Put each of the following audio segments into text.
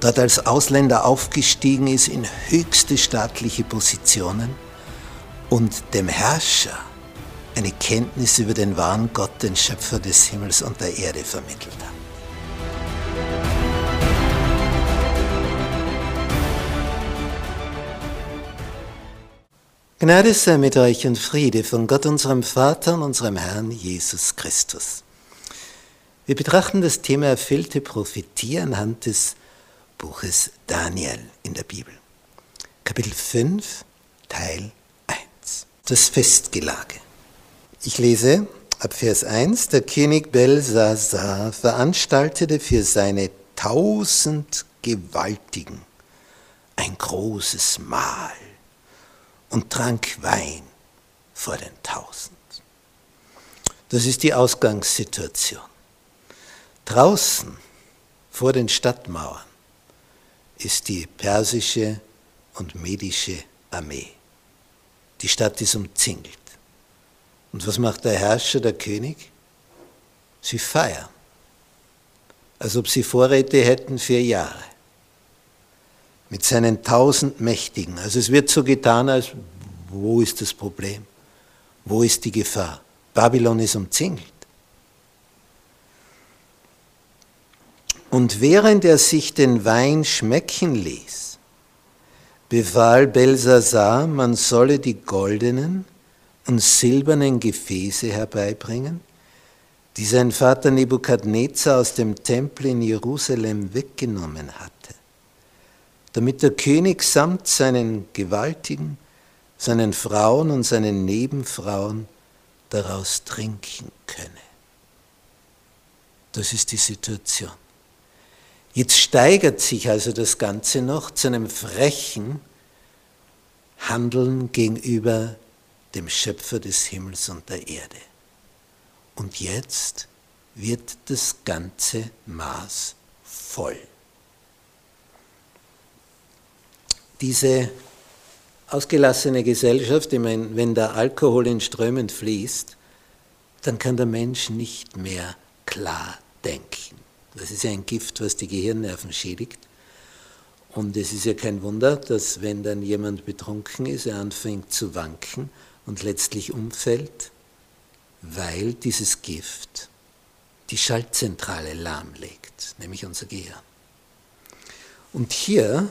dort als Ausländer aufgestiegen ist in höchste staatliche Positionen und dem Herrscher eine Kenntnis über den wahren Gott, den Schöpfer des Himmels und der Erde vermittelt hat. Gnade sei mit euch und Friede von Gott unserem Vater und unserem Herrn Jesus Christus. Wir betrachten das Thema erfüllte Prophetie anhand des Buches Daniel in der Bibel. Kapitel 5, Teil 1. Das Festgelage. Ich lese ab Vers 1, der König Belsasar veranstaltete für seine tausend Gewaltigen ein großes Mahl und trank Wein vor den Tausend. Das ist die Ausgangssituation. Draußen vor den Stadtmauern ist die persische und medische Armee. Die Stadt ist umzingelt. Und was macht der Herrscher, der König? Sie feiern, als ob sie Vorräte hätten für Jahre mit seinen tausend Mächtigen. Also es wird so getan, als wo ist das Problem? Wo ist die Gefahr? Babylon ist umzingelt. Und während er sich den Wein schmecken ließ, befahl Belsasar, man solle die goldenen und silbernen Gefäße herbeibringen, die sein Vater Nebukadnezar aus dem Tempel in Jerusalem weggenommen hatte damit der König samt seinen Gewaltigen, seinen Frauen und seinen Nebenfrauen daraus trinken könne. Das ist die Situation. Jetzt steigert sich also das Ganze noch zu einem frechen Handeln gegenüber dem Schöpfer des Himmels und der Erde. Und jetzt wird das ganze Maß voll. diese ausgelassene Gesellschaft, ich meine, wenn der Alkohol in Strömen fließt, dann kann der Mensch nicht mehr klar denken. Das ist ein Gift, was die Gehirnnerven schädigt. Und es ist ja kein Wunder, dass wenn dann jemand betrunken ist, er anfängt zu wanken und letztlich umfällt, weil dieses Gift die Schaltzentrale lahmlegt, nämlich unser Gehirn. Und hier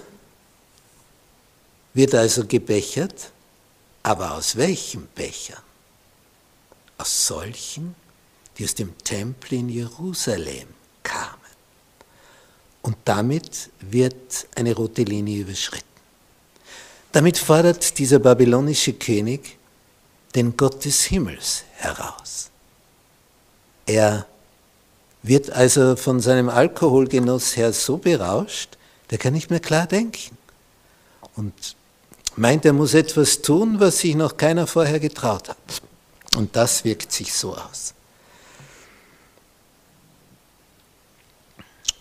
wird also gebechert, aber aus welchem Becher? Aus solchen, die aus dem Tempel in Jerusalem damit wird eine rote Linie überschritten. Damit fordert dieser babylonische König den Gott des Himmels heraus. Er wird also von seinem Alkoholgenuss her so berauscht, der kann nicht mehr klar denken. Und meint, er muss etwas tun, was sich noch keiner vorher getraut hat. Und das wirkt sich so aus.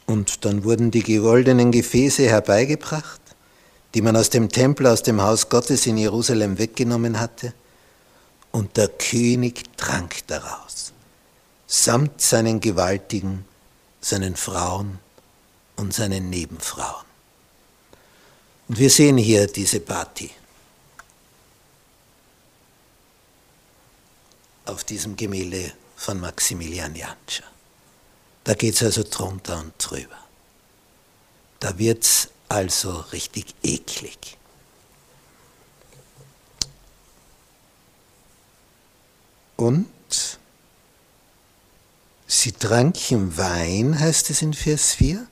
Und dann wurden die goldenen Gefäße herbeigebracht, die man aus dem Tempel, aus dem Haus Gottes in Jerusalem weggenommen hatte, und der König trank daraus, samt seinen Gewaltigen, seinen Frauen und seinen Nebenfrauen. Und wir sehen hier diese Party. Auf diesem Gemälde von Maximilian Janscher. Da geht es also drunter und drüber. Da wird es also richtig eklig. Und sie tranken Wein, heißt es in Vers 4,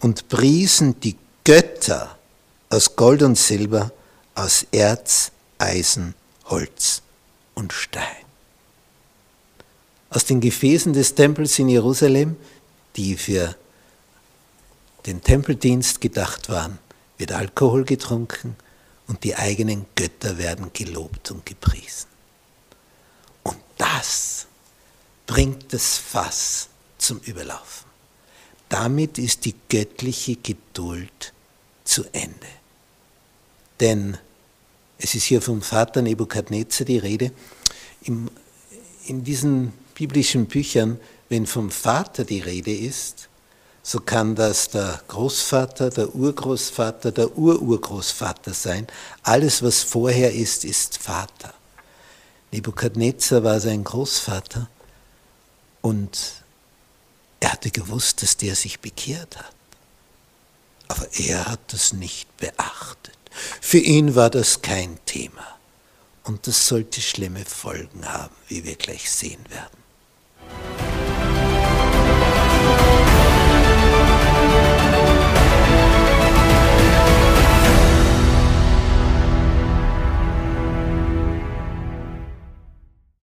und priesen die Götter aus Gold und Silber, aus Erz, Eisen, Holz und Stein. Aus den Gefäßen des Tempels in Jerusalem, die für den Tempeldienst gedacht waren, wird Alkohol getrunken und die eigenen Götter werden gelobt und gepriesen. Und das bringt das Fass zum Überlaufen. Damit ist die göttliche Geduld zu Ende. Denn es ist hier vom Vater Nebukadnezar die Rede. In diesen biblischen Büchern, wenn vom Vater die Rede ist, so kann das der Großvater, der Urgroßvater, der Ururgroßvater sein. Alles, was vorher ist, ist Vater. Nebukadnezar war sein Großvater und er hatte gewusst, dass der sich bekehrt hat. Aber er hat das nicht beachtet. Für ihn war das kein Thema. Und das sollte schlimme Folgen haben, wie wir gleich sehen werden.